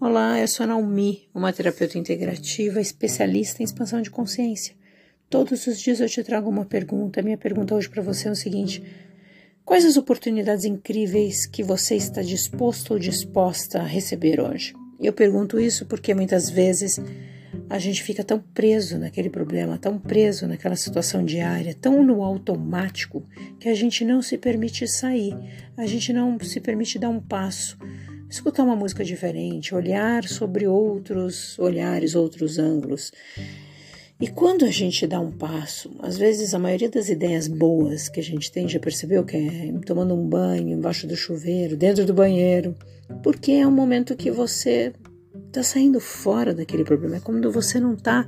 Olá, eu sou a Naomi, uma terapeuta integrativa especialista em expansão de consciência. Todos os dias eu te trago uma pergunta. Minha pergunta hoje para você é o seguinte: Quais as oportunidades incríveis que você está disposto ou disposta a receber hoje? Eu pergunto isso porque muitas vezes a gente fica tão preso naquele problema, tão preso naquela situação diária, tão no automático, que a gente não se permite sair, a gente não se permite dar um passo escutar uma música diferente, olhar sobre outros olhares, outros ângulos. E quando a gente dá um passo, às vezes a maioria das ideias boas que a gente tem, já percebeu que é tomando um banho, embaixo do chuveiro, dentro do banheiro, porque é um momento que você está saindo fora daquele problema. É quando você não está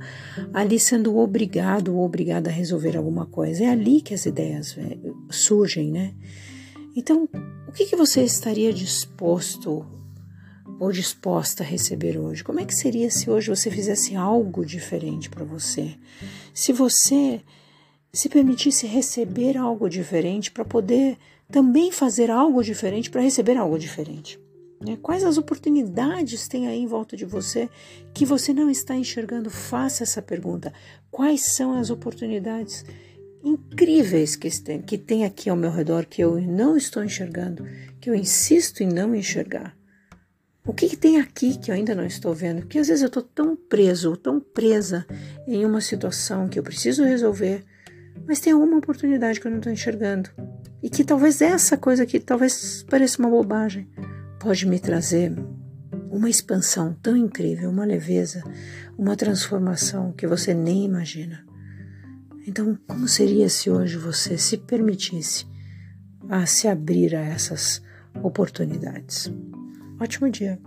ali sendo obrigado ou obrigada a resolver alguma coisa. É ali que as ideias é, surgem, né? Então, o que, que você estaria disposto ou disposta a receber hoje? Como é que seria se hoje você fizesse algo diferente para você? Se você se permitisse receber algo diferente para poder também fazer algo diferente para receber algo diferente? Né? Quais as oportunidades tem aí em volta de você que você não está enxergando? Faça essa pergunta. Quais são as oportunidades incríveis que tem, que tem aqui ao meu redor que eu não estou enxergando, que eu insisto em não enxergar. O que, que tem aqui que eu ainda não estou vendo? Porque às vezes eu estou tão preso, tão presa em uma situação que eu preciso resolver, mas tem alguma oportunidade que eu não estou enxergando. E que talvez essa coisa aqui, talvez pareça uma bobagem, pode me trazer uma expansão tão incrível, uma leveza, uma transformação que você nem imagina. Então, como seria se hoje você se permitisse a se abrir a essas oportunidades? Ótimo dia!